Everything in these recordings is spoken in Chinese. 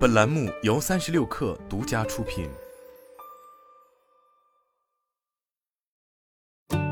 本栏目由三十六氪独家出品。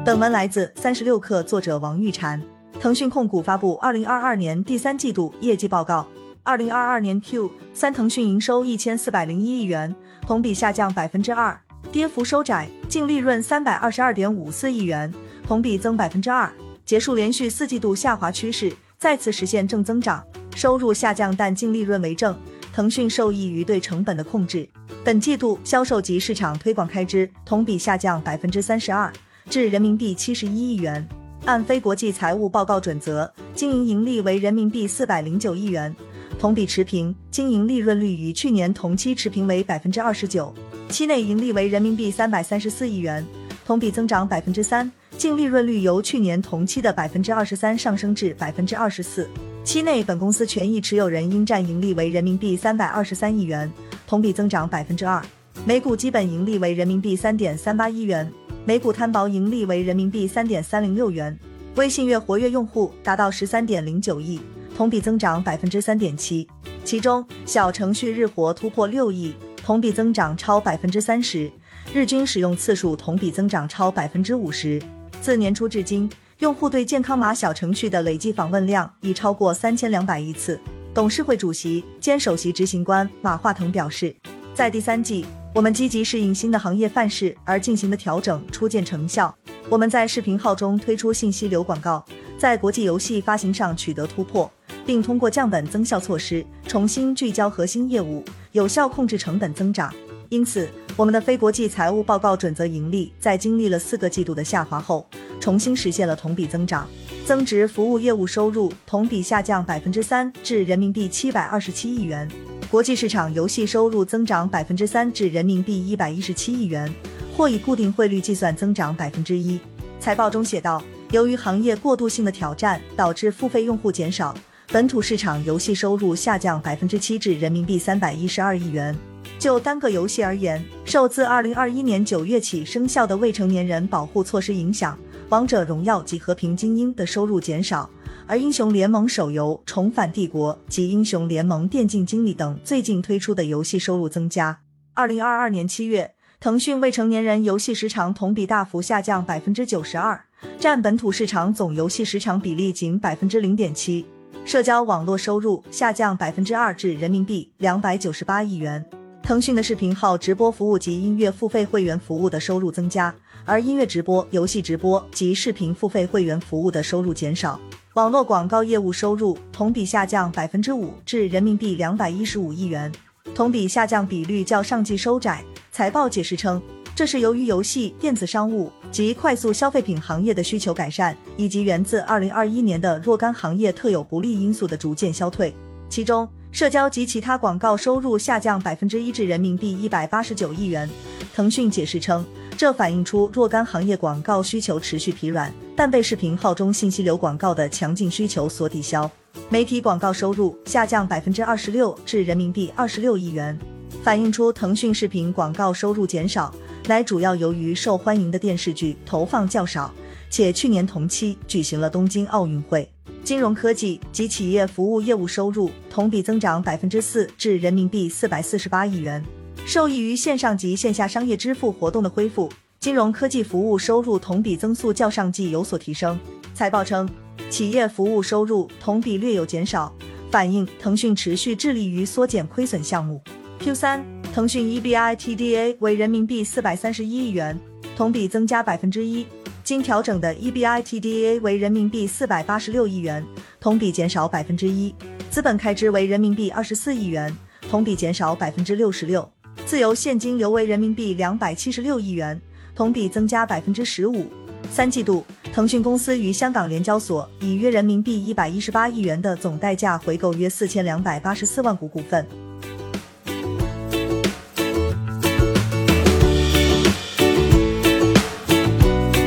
本文来自三十六氪，作者王玉婵。腾讯控股发布二零二二年第三季度业绩报告。二零二二年 Q 三，腾讯营收一千四百零一亿元，同比下降百分之二，跌幅收窄；净利润三百二十二点五四亿元，同比增百分之二，结束连续四季度下滑趋势，再次实现正增长。收入下降，但净利润为正。腾讯受益于对成本的控制，本季度销售及市场推广开支同比下降百分之三十二，至人民币七十一亿元。按非国际财务报告准则，经营盈利为人民币四百零九亿元，同比持平。经营利润率与去年同期持平为百分之二十九。期内盈利为人民币三百三十四亿元，同比增长百分之三。净利润率由去年同期的百分之二十三上升至百分之二十四。期内，本公司权益持有人应占盈利为人民币三百二十三亿元，同比增长百分之二。每股基本盈利为人民币三点三八亿元，每股摊薄盈利为人民币三点三零六元。微信月活跃用户达到十三点零九亿，同比增长百分之三点七。其中，小程序日活突破六亿，同比增长超百分之三十，日均使用次数同比增长超百分之五十。自年初至今。用户对健康码小程序的累计访问量已超过三千两百亿次。董事会主席兼首席执行官马化腾表示，在第三季，我们积极适应新的行业范式而进行的调整初见成效。我们在视频号中推出信息流广告，在国际游戏发行上取得突破，并通过降本增效措施重新聚焦核心业务，有效控制成本增长。因此，我们的非国际财务报告准则盈利在经历了四个季度的下滑后。重新实现了同比增长，增值服务业务收入同比下降百分之三，至人民币七百二十七亿元；国际市场游戏收入增长百分之三，至人民币一百一十七亿元，或以固定汇率计算增长百分之一。财报中写道，由于行业过渡性的挑战导致付费用户减少，本土市场游戏收入下降百分之七，至人民币三百一十二亿元。就单个游戏而言，受自二零二一年九月起生效的未成年人保护措施影响。王者荣耀及和平精英的收入减少，而英雄联盟手游重返帝国及英雄联盟电竞经理等最近推出的游戏收入增加。二零二二年七月，腾讯未成年人游戏时长同比大幅下降百分之九十二，占本土市场总游戏时长比例仅百分之零点七。社交网络收入下降百分之二至人民币两百九十八亿元。腾讯的视频号直播服务及音乐付费会员服务的收入增加，而音乐直播、游戏直播及视频付费会员服务的收入减少。网络广告业务收入同比下降百分之五，至人民币两百一十五亿元，同比下降比率较上季收窄。财报解释称，这是由于游戏、电子商务及快速消费品行业的需求改善，以及源自二零二一年的若干行业特有不利因素的逐渐消退。其中，社交及其他广告收入下降百分之一至人民币一百八十九亿元。腾讯解释称，这反映出若干行业广告需求持续疲软，但被视频号中信息流广告的强劲需求所抵消。媒体广告收入下降百分之二十六至人民币二十六亿元，反映出腾讯视频广告收入减少，乃主要由于受欢迎的电视剧投放较少，且去年同期举行了东京奥运会。金融科技及企业服务业务收入同比增长百分之四，至人民币四百四十八亿元。受益于线上及线下商业支付活动的恢复，金融科技服务收入同比增速较上季有所提升。财报称，企业服务收入同比略有减少，反映腾讯持续致力于缩减亏损项目。Q 三，腾讯 EBITDA 为人民币四百三十一亿元，同比增加百分之一。经调整的 EBITDA 为人民币四百八十六亿元，同比减少百分之一；资本开支为人民币二十四亿元，同比减少百分之六十六；自由现金流为人民币两百七十六亿元，同比增加百分之十五。三季度，腾讯公司于香港联交所以约人民币一百一十八亿元的总代价回购约四千两百八十四万股股份。